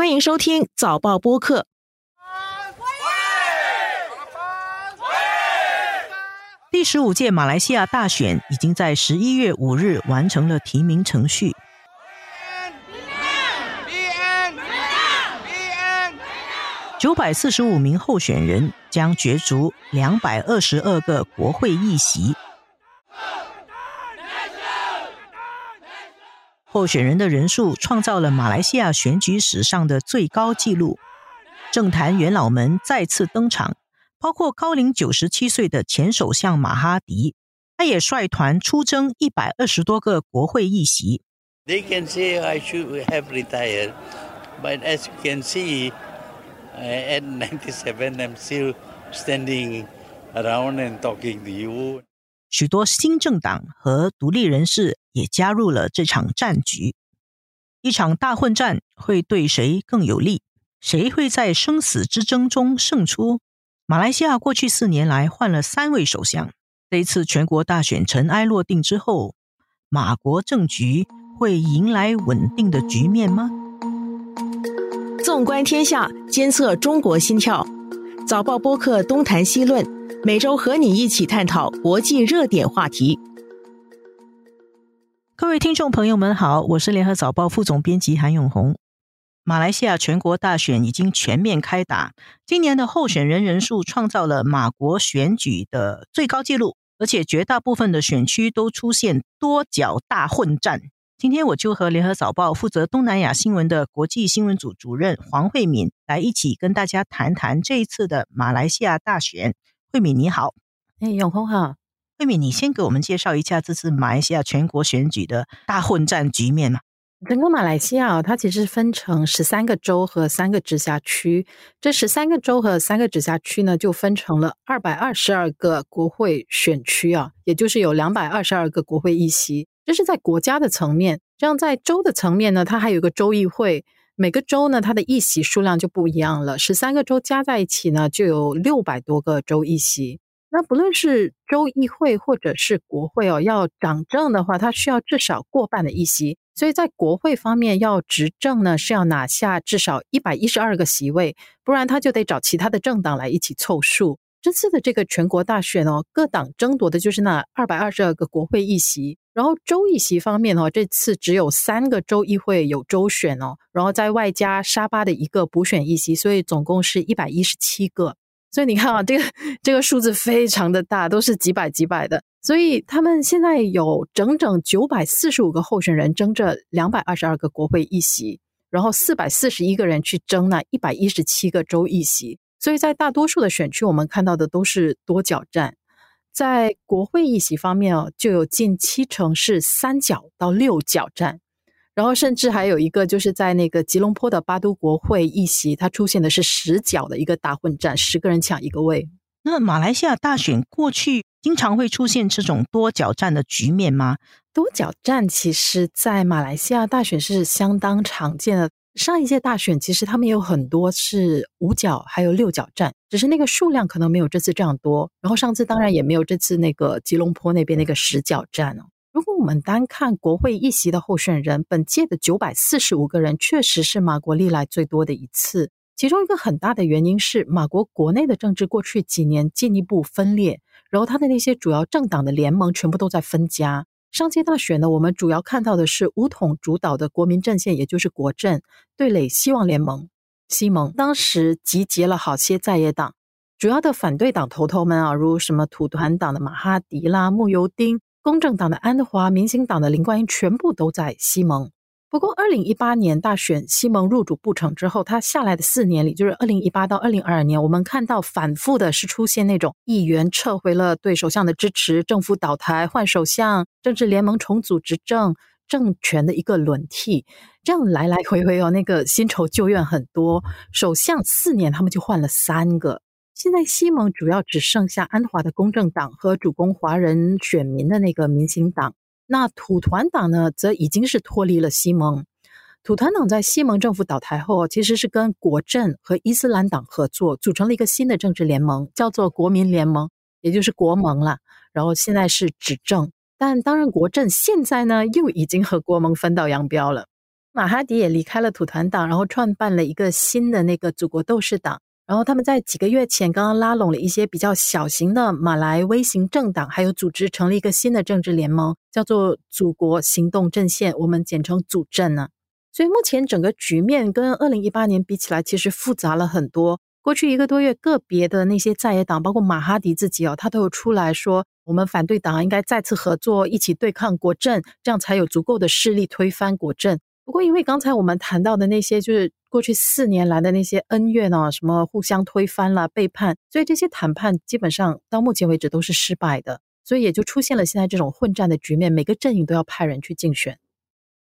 欢迎收听早报播客。第十五届马来西亚大选已经在十一月五日完成了提名程序。九百四十五名候选人将角逐两百二十二个国会议席。候选人的人数创造了马来西亚选举史上的最高纪录。政坛元老们再次登场，包括高龄九十七岁的前首相马哈迪，他也率团出征一百二十多个国会议席。They can say I should have retired, but as you can see. At ninety-seven, I'm still standing around and talking to you. 许多新政党和独立人士也加入了这场战局。一场大混战会对谁更有利？谁会在生死之争中胜出？马来西亚过去四年来换了三位首相，这一次全国大选尘埃落定之后，马国政局会迎来稳定的局面吗？纵观天下，监测中国心跳。早报播客东谈西论，每周和你一起探讨国际热点话题。各位听众朋友们好，我是联合早报副总编辑韩永红。马来西亚全国大选已经全面开打，今年的候选人人数创造了马国选举的最高纪录，而且绝大部分的选区都出现多角大混战。今天我就和联合早报负责东南亚新闻的国际新闻组主任黄慧敏来一起跟大家谈谈这一次的马来西亚大选。慧敏你好，哎，永红好。慧敏，你先给我们介绍一下这次马来西亚全国选举的大混战局面嘛？整个马来西亚它其实分成十三个州和三个直辖区，这十三个州和三个直辖区呢，就分成了二百二十二个国会选区啊，也就是有两百二十二个国会议席。这是在国家的层面，这样在州的层面呢，它还有个州议会，每个州呢它的议席数量就不一样了。十三个州加在一起呢，就有六百多个州议席。那不论是州议会或者是国会哦，要掌政的话，它需要至少过半的议席。所以在国会方面要执政呢，是要拿下至少一百一十二个席位，不然他就得找其他的政党来一起凑数。这次的这个全国大选哦，各党争夺的就是那二百二十二个国会议席。然后州议席方面哦，这次只有三个州议会有州选哦，然后在外加沙巴的一个补选议席，所以总共是一百一十七个。所以你看啊，这个这个数字非常的大，都是几百几百的。所以他们现在有整整九百四十五个候选人争着两百二十二个国会议席，然后四百四十一个人去争那一百一十七个州议席。所以在大多数的选区，我们看到的都是多角战。在国会议席方面哦，就有近七成是三角到六角站，然后甚至还有一个就是在那个吉隆坡的巴都国会议席，它出现的是十角的一个大混战，十个人抢一个位。那马来西亚大选过去经常会出现这种多角战的局面吗？多角战其实，在马来西亚大选是相当常见的。上一届大选其实他们有很多是五角还有六角站，只是那个数量可能没有这次这样多。然后上次当然也没有这次那个吉隆坡那边那个十角站哦。如果我们单看国会议席的候选人，本届的九百四十五个人确实是马国历来最多的一次。其中一个很大的原因是马国国内的政治过去几年进一步分裂，然后他的那些主要政党的联盟全部都在分家。上届大选呢，我们主要看到的是五统主导的国民阵线，也就是国阵对垒希望联盟西蒙。当时集结了好些在野党，主要的反对党头头们啊，如什么土团党的马哈迪啦、穆尤丁、公正党的安华、民兴党的林冠英，全部都在西蒙。不过，二零一八年大选西蒙入主不成之后，他下来的四年里，就是二零一八到二零二二年，我们看到反复的是出现那种议员撤回了对首相的支持，政府倒台换首相，政治联盟重组执政，政权的一个轮替，这样来来回回哦，那个新仇旧怨很多。首相四年他们就换了三个，现在西蒙主要只剩下安华的公正党和主攻华人选民的那个民兴党。那土团党呢，则已经是脱离了西蒙。土团党在西蒙政府倒台后，其实是跟国阵和伊斯兰党合作，组成了一个新的政治联盟，叫做国民联盟，也就是国盟了。然后现在是执政，但当然国阵现在呢，又已经和国盟分道扬镳了。马哈迪也离开了土团党，然后创办了一个新的那个祖国斗士党。然后他们在几个月前刚刚拉拢了一些比较小型的马来微型政党，还有组织成立一个新的政治联盟，叫做祖国行动阵线，我们简称祖阵呢。所以目前整个局面跟二零一八年比起来，其实复杂了很多。过去一个多月，个别的那些在野党，包括马哈迪自己哦，他都有出来说，我们反对党应该再次合作，一起对抗国政，这样才有足够的势力推翻国政。不过，因为刚才我们谈到的那些，就是过去四年来的那些恩怨啊，什么互相推翻了、背叛，所以这些谈判基本上到目前为止都是失败的，所以也就出现了现在这种混战的局面，每个阵营都要派人去竞选。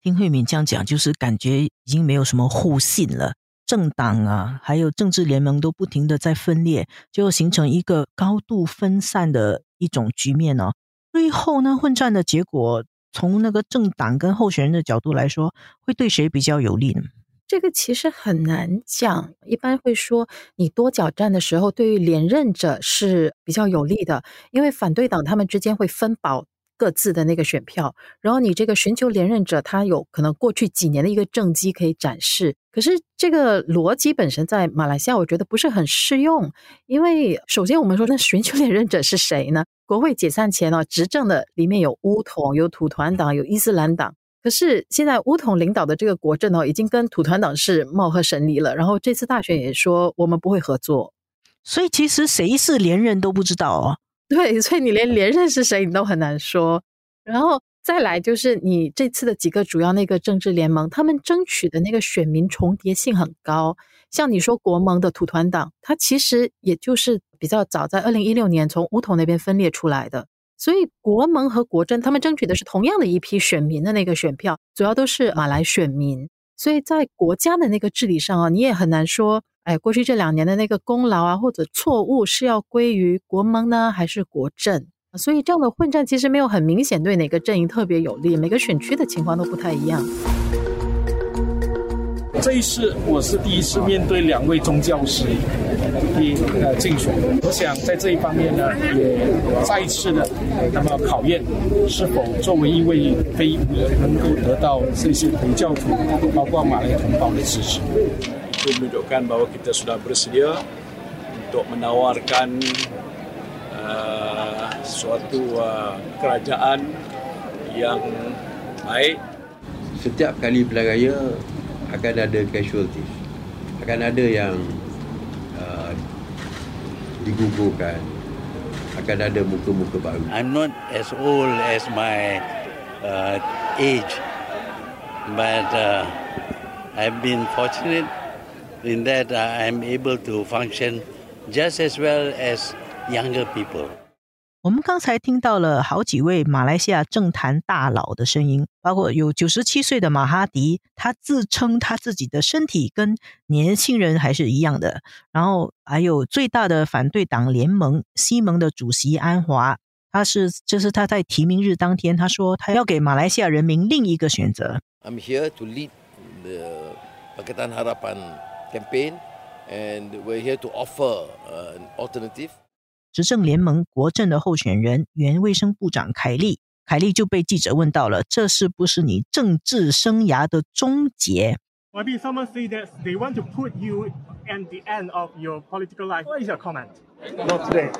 听慧敏这样讲，就是感觉已经没有什么互信了，政党啊，还有政治联盟都不停的在分裂，就形成一个高度分散的一种局面呢。最后呢，混战的结果。从那个政党跟候选人的角度来说，会对谁比较有利呢？这个其实很难讲。一般会说，你多角战的时候，对于连任者是比较有利的，因为反对党他们之间会分保各自的那个选票，然后你这个寻求连任者，他有可能过去几年的一个政绩可以展示。可是这个逻辑本身在马来西亚，我觉得不是很适用，因为首先我们说，那寻求连任者是谁呢？国会解散前哦，执政的里面有乌统、有土团党、有伊斯兰党。可是现在乌统领导的这个国政哦，已经跟土团党是貌合神离了。然后这次大选也说我们不会合作，所以其实谁是连任都不知道哦。对，所以你连连任是谁你都很难说。然后再来就是你这次的几个主要那个政治联盟，他们争取的那个选民重叠性很高。像你说国盟的土团党，它其实也就是比较早在二零一六年从乌统那边分裂出来的，所以国盟和国政他们争取的是同样的一批选民的那个选票，主要都是马来选民，所以在国家的那个治理上啊，你也很难说，哎，过去这两年的那个功劳啊或者错误是要归于国盟呢还是国政？所以这样的混战其实没有很明显对哪个阵营特别有利，每个选区的情况都不太一样。这一次我是第一次面对两位宗教师的呃竞选，我想在这一方面呢，也再一次的那么考验是否作为一位非裔能够得到这些回教徒，包括马来同胞的支持。menunjukkan bahawa kita sudah bersedia untuk menawarkan suatu kerajaan yang baik. Setiap kali pilihan raya akan ada casualties. Akan ada yang uh, digugurkan akan ada muka-muka baru. I'm not as old as my uh, age but uh, I've been fortunate in that uh, I'm able to function just as well as younger people 我们刚才听到了好几位马来西亚政坛大佬的声音，包括有九十七岁的马哈迪，他自称他自己的身体跟年轻人还是一样的。然后还有最大的反对党联盟西盟的主席安华，他是这是他在提名日当天他说他要给马来西亚人民另一个选择。I'm here to lead the Pakatan Harapan campaign, and we're here to offer an alternative. 执政联盟国政的候选人原卫生部长凯利，凯利就被记者问到了：“这是不是你政治生涯的终结？”Maybe someone say that they want to put you at the end of your political life. What is your comment? Not today.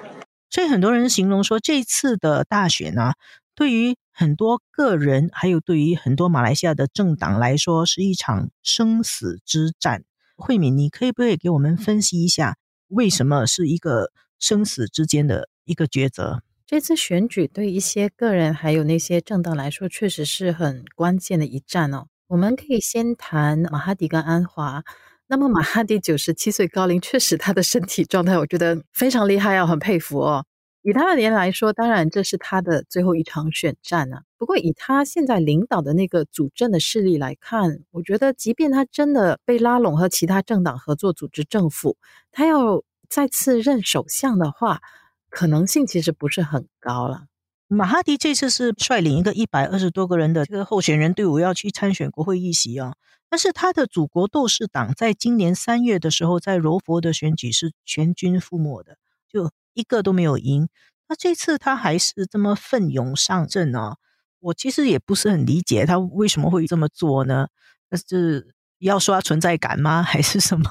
所以很多人形容说，这次的大选呢，对于很多个人，还有对于很多马来西亚的政党来说，是一场生死之战。慧敏，你可以不可以给我们分析一下，为什么是一个？生死之间的一个抉择。这次选举对一些个人还有那些政党来说，确实是很关键的一战哦。我们可以先谈马哈迪跟安华。那么马哈迪九十七岁高龄，确实他的身体状态，我觉得非常厉害，要很佩服哦。以他的年来说，当然这是他的最后一场选战呢。不过以他现在领导的那个主政的势力来看，我觉得即便他真的被拉拢和其他政党合作组织政府，他要。再次任首相的话，可能性其实不是很高了。马哈迪这次是率领一个一百二十多个人的这个候选人队伍要去参选国会议席啊，但是他的祖国斗士党在今年三月的时候在柔佛的选举是全军覆没的，就一个都没有赢。那这次他还是这么奋勇上阵啊，我其实也不是很理解他为什么会这么做呢？那是要刷存在感吗？还是什么？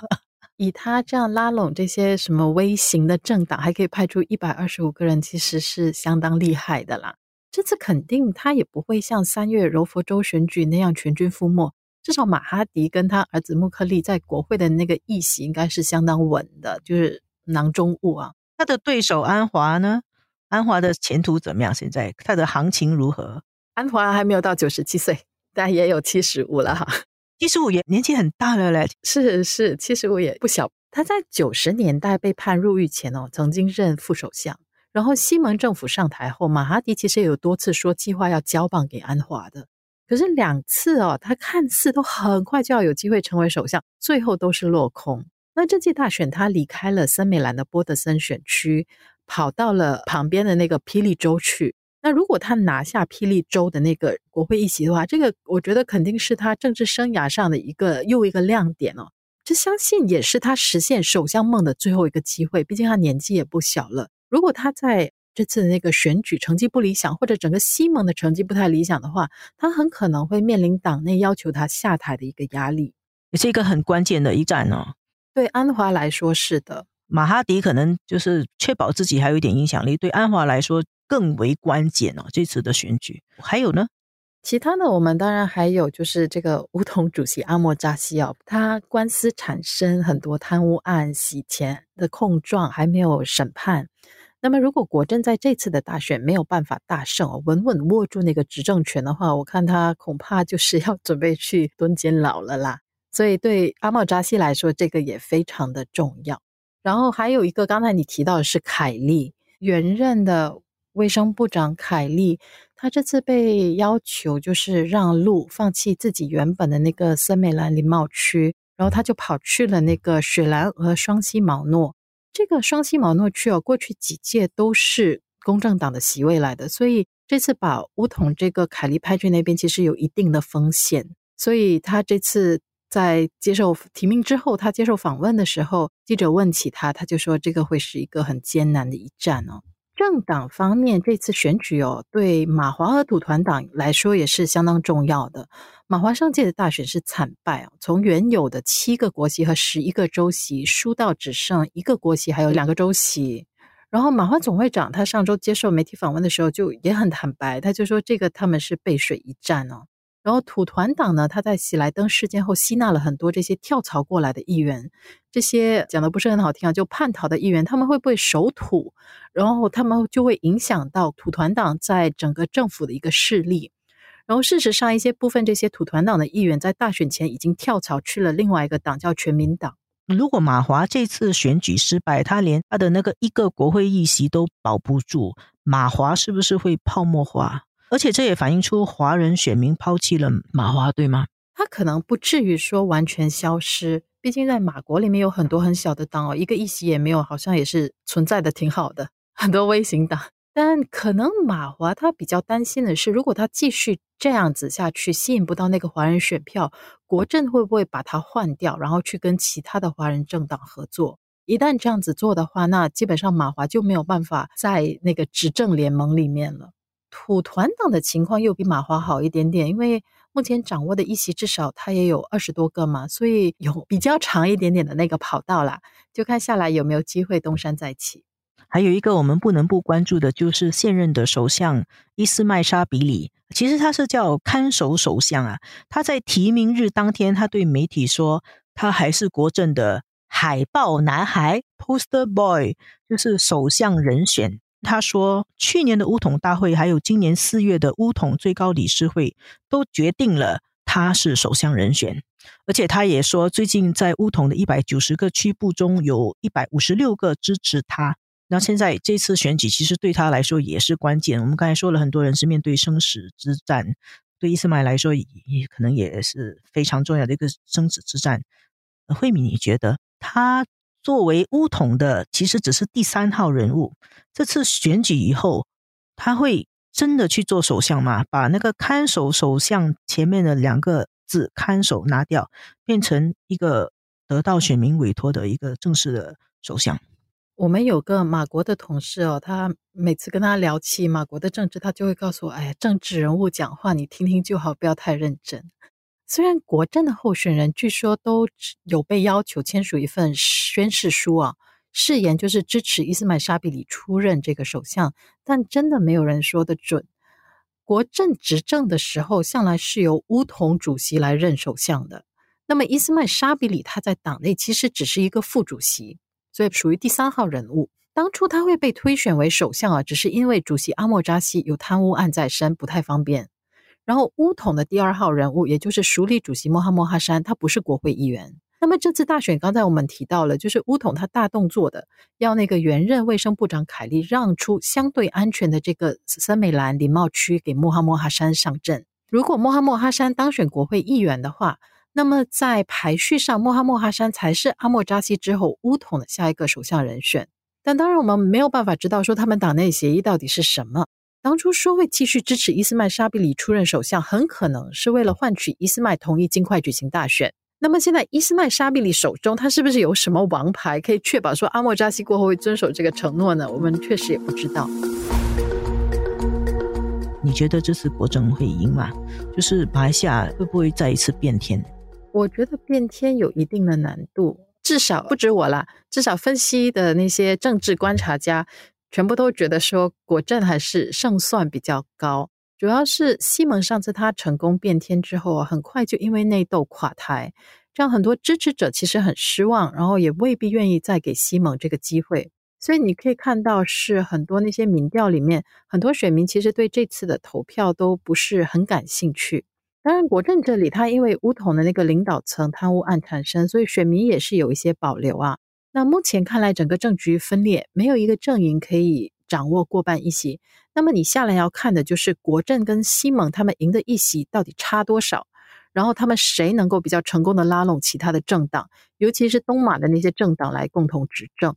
以他这样拉拢这些什么微型的政党，还可以派出一百二十五个人，其实是相当厉害的啦。这次肯定他也不会像三月柔佛州选举那样全军覆没，至少马哈迪跟他儿子穆克利在国会的那个议席应该是相当稳的，就是囊中物啊。他的对手安华呢？安华的前途怎么样？现在他的行情如何？安华还没有到九十七岁，但也有七十五了哈。七十五也年纪很大了嘞。是是，七十五也不小。他在九十年代被判入狱前哦，曾经任副首相。然后西蒙政府上台后，马哈迪其实也有多次说计划要交棒给安华的。可是两次哦，他看似都很快就要有机会成为首相，最后都是落空。那这届大选，他离开了森美兰的波德森选区。跑到了旁边的那个霹雳州去。那如果他拿下霹雳州的那个国会议席的话，这个我觉得肯定是他政治生涯上的一个又一个亮点哦。这相信也是他实现首相梦的最后一个机会。毕竟他年纪也不小了。如果他在这次的那个选举成绩不理想，或者整个西蒙的成绩不太理想的话，他很可能会面临党内要求他下台的一个压力，也是一个很关键的一战哦。对安华来说是的。马哈迪可能就是确保自己还有一点影响力，对安华来说更为关键哦。这次的选举还有呢，其他的我们当然还有就是这个乌统主席阿莫扎西奥，他官司产生很多贪污案、洗钱的控状还没有审判。那么如果国政在这次的大选没有办法大胜哦，稳稳握住那个执政权的话，我看他恐怕就是要准备去蹲监牢了啦。所以对阿莫扎西来说，这个也非常的重要。然后还有一个，刚才你提到的是凯利，原任的卫生部长凯利，他这次被要求就是让路，放弃自己原本的那个森美兰林茂区，然后他就跑去了那个雪兰莪双溪毛诺。这个双溪毛诺区哦，过去几届都是公正党的席位来的，所以这次把乌统这个凯利派去那边，其实有一定的风险，所以他这次。在接受提名之后，他接受访问的时候，记者问起他，他就说这个会是一个很艰难的一战哦。政党方面，这次选举哦，对马华和土团党来说也是相当重要的。马华上届的大选是惨败哦，从原有的七个国席和十一个州席，输到只剩一个国席，还有两个州席。然后马华总会长他上周接受媒体访问的时候，就也很坦白，他就说这个他们是背水一战哦。然后土团党呢，他在喜来登事件后吸纳了很多这些跳槽过来的议员，这些讲的不是很好听啊，就叛逃的议员，他们会不会守土？然后他们就会影响到土团党在整个政府的一个势力。然后事实上，一些部分这些土团党的议员在大选前已经跳槽去了另外一个党，叫全民党。如果马华这次选举失败，他连他的那个一个国会议席都保不住，马华是不是会泡沫化？而且这也反映出华人选民抛弃了马华，对吗？他可能不至于说完全消失，毕竟在马国里面有很多很小的党哦，一个议席也没有，好像也是存在的挺好的，很多微型党。但可能马华他比较担心的是，如果他继续这样子下去，吸引不到那个华人选票，国政会不会把他换掉，然后去跟其他的华人政党合作？一旦这样子做的话，那基本上马华就没有办法在那个执政联盟里面了。土团党的情况又比马华好一点点，因为目前掌握的一席至少他也有二十多个嘛，所以有比较长一点点的那个跑道啦，就看下来有没有机会东山再起。还有一个我们不能不关注的就是现任的首相伊斯麦沙比里，其实他是叫看守首相啊。他在提名日当天，他对媒体说，他还是国政的海报男孩 （poster boy），就是首相人选。他说，去年的乌统大会，还有今年四月的乌统最高理事会，都决定了他是首相人选。而且他也说，最近在乌统的一百九十个区部中，有一百五十六个支持他。那现在这次选举，其实对他来说也是关键。我们刚才说了，很多人是面对生死之战，对伊斯麦来说，也可能也是非常重要的一个生死之战。慧敏，你觉得他？作为巫统的，其实只是第三号人物。这次选举以后，他会真的去做首相吗？把那个看守首相前面的两个字“看守”拿掉，变成一个得到选民委托的一个正式的首相。我们有个马国的同事哦，他每次跟他聊起马国的政治，他就会告诉我：“哎呀，政治人物讲话你听听就好，不要太认真。”虽然国政的候选人据说都有被要求签署一份宣誓书啊，誓言就是支持伊斯曼沙比里出任这个首相，但真的没有人说得准。国政执政的时候，向来是由乌统主席来任首相的。那么伊斯曼沙比里他在党内其实只是一个副主席，所以属于第三号人物。当初他会被推选为首相啊，只是因为主席阿莫扎西有贪污案在身，不太方便。然后乌统的第二号人物，也就是署理主席穆罕默哈山，他不是国会议员。那么这次大选，刚才我们提到了，就是乌统他大动作的，要那个原任卫生部长凯利让出相对安全的这个森美兰林茂区给穆罕默哈山上阵。如果穆罕默哈山当选国会议员的话，那么在排序上，穆罕默哈山才是阿莫扎西之后乌统的下一个首相人选。但当然，我们没有办法知道说他们党内协议到底是什么。当初说会继续支持伊斯曼沙比里出任首相，很可能是为了换取伊斯曼同意尽快举行大选。那么现在伊斯曼沙比里手中，他是不是有什么王牌可以确保说阿莫扎西过后会遵守这个承诺呢？我们确实也不知道。你觉得这次国政会赢吗？就是马来西亚会不会再一次变天？我觉得变天有一定的难度，至少不止我啦，至少分析的那些政治观察家。全部都觉得说国政还是胜算比较高，主要是西蒙上次他成功变天之后啊，很快就因为内斗垮台，这样很多支持者其实很失望，然后也未必愿意再给西蒙这个机会。所以你可以看到，是很多那些民调里面，很多选民其实对这次的投票都不是很感兴趣。当然，国政这里他因为乌统的那个领导层贪污案产生，所以选民也是有一些保留啊。那目前看来，整个政局分裂，没有一个阵营可以掌握过半议席。那么你下来要看的就是国政跟西蒙他们赢的议席到底差多少，然后他们谁能够比较成功的拉拢其他的政党，尤其是东马的那些政党来共同执政。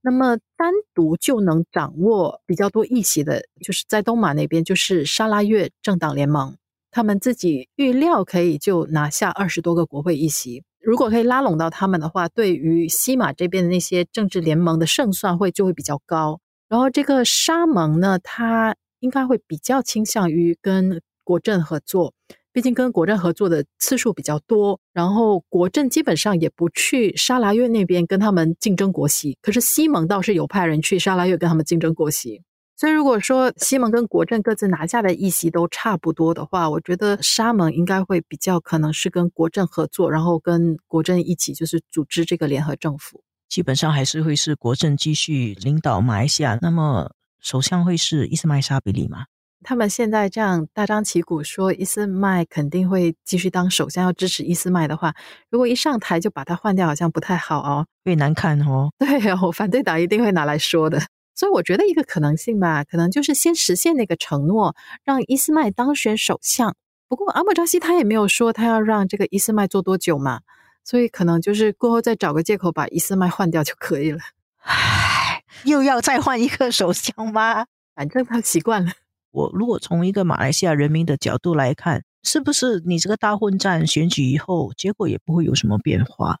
那么单独就能掌握比较多议席的，就是在东马那边，就是沙拉越政党联盟，他们自己预料可以就拿下二十多个国会议席。如果可以拉拢到他们的话，对于西马这边的那些政治联盟的胜算会就会比较高。然后这个沙盟呢，他应该会比较倾向于跟国政合作，毕竟跟国政合作的次数比较多。然后国政基本上也不去沙拉越那边跟他们竞争国席，可是西盟倒是有派人去沙拉越跟他们竞争国席。所以，如果说西蒙跟国政各自拿下的议席都差不多的话，我觉得沙蒙应该会比较可能是跟国政合作，然后跟国政一起就是组织这个联合政府。基本上还是会是国政继续领导马来西亚。那么，首相会是伊斯麦沙比里吗？他们现在这样大张旗鼓说伊斯麦肯定会继续当首相，要支持伊斯麦的话，如果一上台就把他换掉，好像不太好哦，会难看哦。对哦，反对党一定会拿来说的。所以我觉得一个可能性吧，可能就是先实现那个承诺，让伊斯麦当选首相。不过阿莫扎西他也没有说他要让这个伊斯麦做多久嘛，所以可能就是过后再找个借口把伊斯麦换掉就可以了。唉，又要再换一个首相吗？反正他习惯了。我如果从一个马来西亚人民的角度来看，是不是你这个大混战选举以后，结果也不会有什么变化？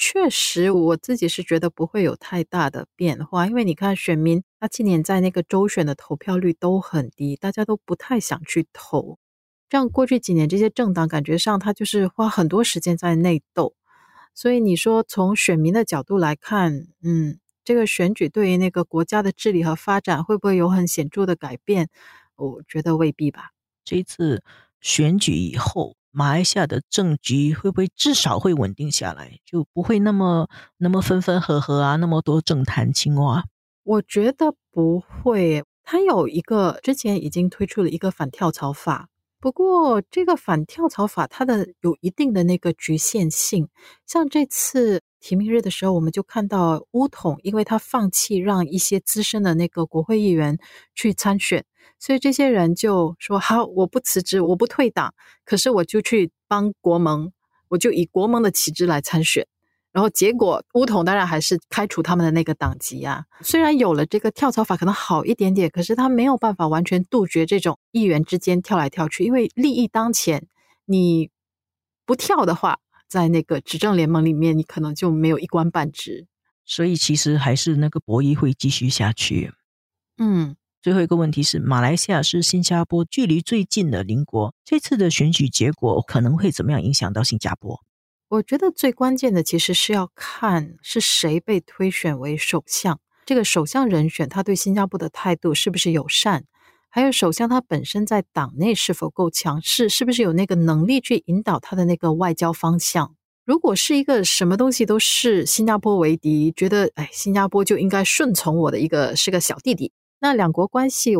确实，我自己是觉得不会有太大的变化，因为你看选民他今年在那个州选的投票率都很低，大家都不太想去投。这样过去几年这些政党感觉上他就是花很多时间在内斗，所以你说从选民的角度来看，嗯，这个选举对于那个国家的治理和发展会不会有很显著的改变？我觉得未必吧。这一次选举以后。马来西亚的政局会不会至少会稳定下来，就不会那么那么分分合合啊，那么多政坛青蛙？我觉得不会。他有一个之前已经推出了一个反跳槽法，不过这个反跳槽法它的有一定的那个局限性。像这次提名日的时候，我们就看到乌统，因为他放弃让一些资深的那个国会议员去参选。所以这些人就说：“好，我不辞职，我不退党，可是我就去帮国盟，我就以国盟的旗帜来参选。然后结果乌统当然还是开除他们的那个党籍啊。虽然有了这个跳槽法可能好一点点，可是他没有办法完全杜绝这种议员之间跳来跳去，因为利益当前，你不跳的话，在那个执政联盟里面，你可能就没有一官半职。所以其实还是那个博弈会继续下去。嗯。”最后一个问题是，马来西亚是新加坡距离最近的邻国，这次的选举结果可能会怎么样影响到新加坡？我觉得最关键的其实是要看是谁被推选为首相，这个首相人选他对新加坡的态度是不是友善，还有首相他本身在党内是否够强势，是不是有那个能力去引导他的那个外交方向。如果是一个什么东西都是新加坡为敌，觉得哎新加坡就应该顺从我的一个是个小弟弟，那两国关系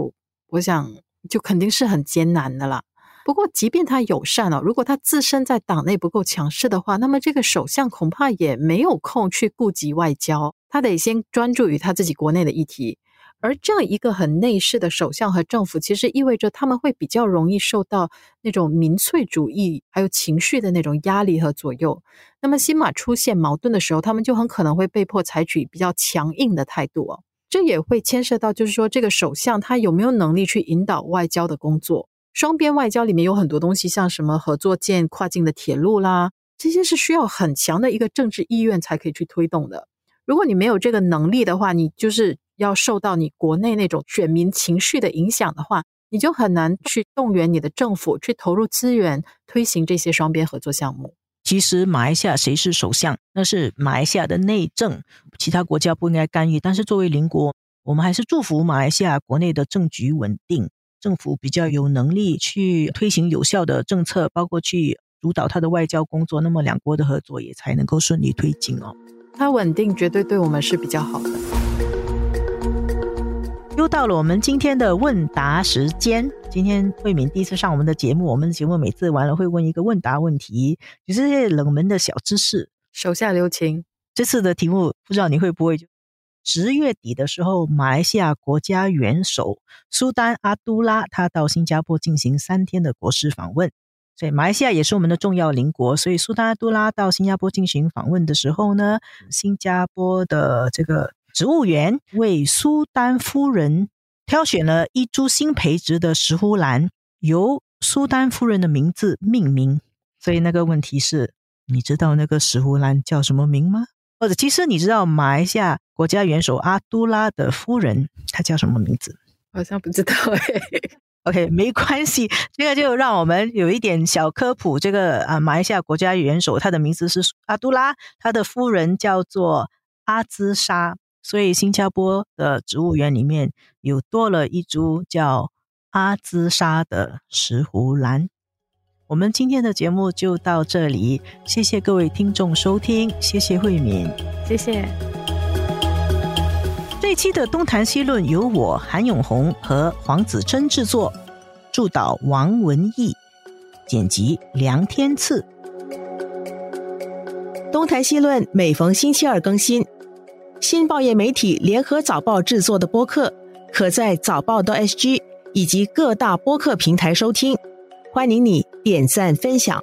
我想就肯定是很艰难的啦。不过，即便他友善哦，如果他自身在党内不够强势的话，那么这个首相恐怕也没有空去顾及外交，他得先专注于他自己国内的议题。而这样一个很内势的首相和政府，其实意味着他们会比较容易受到那种民粹主义还有情绪的那种压力和左右。那么新马出现矛盾的时候，他们就很可能会被迫采取比较强硬的态度哦。这也会牵涉到，就是说这个首相他有没有能力去引导外交的工作。双边外交里面有很多东西，像什么合作建跨境的铁路啦，这些是需要很强的一个政治意愿才可以去推动的。如果你没有这个能力的话，你就是要受到你国内那种选民情绪的影响的话，你就很难去动员你的政府去投入资源推行这些双边合作项目。其实马来西亚谁是首相，那是马来西亚的内政，其他国家不应该干预。但是作为邻国，我们还是祝福马来西亚国内的政局稳定。政府比较有能力去推行有效的政策，包括去主导他的外交工作，那么两国的合作也才能够顺利推进哦。它稳定绝对对我们是比较好的。又到了我们今天的问答时间。今天慧敏第一次上我们的节目，我们的节目每次完了会问一个问答问题，就是这些冷门的小知识，手下留情。这次的题目不知道你会不会就。十月底的时候，马来西亚国家元首苏丹阿都拉他到新加坡进行三天的国事访问，所以马来西亚也是我们的重要邻国。所以苏丹阿都拉到新加坡进行访问的时候呢，新加坡的这个植物园为苏丹夫人挑选了一株新培植的石斛兰，由苏丹夫人的名字命名。所以那个问题是，你知道那个石斛兰叫什么名吗？或者，其实你知道马来西亚国家元首阿都拉的夫人她叫什么名字？好像不知道哎。OK，没关系，这个就让我们有一点小科普。这个啊，马来西亚国家元首他的名字是阿都拉，他的夫人叫做阿兹莎，所以新加坡的植物园里面有多了一株叫阿兹莎的石斛兰。我们今天的节目就到这里，谢谢各位听众收听，谢谢慧敏，谢谢。这期的东谈西论由我韩永红和黄子琛制作，助导王文义，剪辑梁天赐。东谈西论每逢星期二更新，新报业媒体联合早报制作的播客，可在早报的 SG 以及各大播客平台收听。欢迎你点赞分享。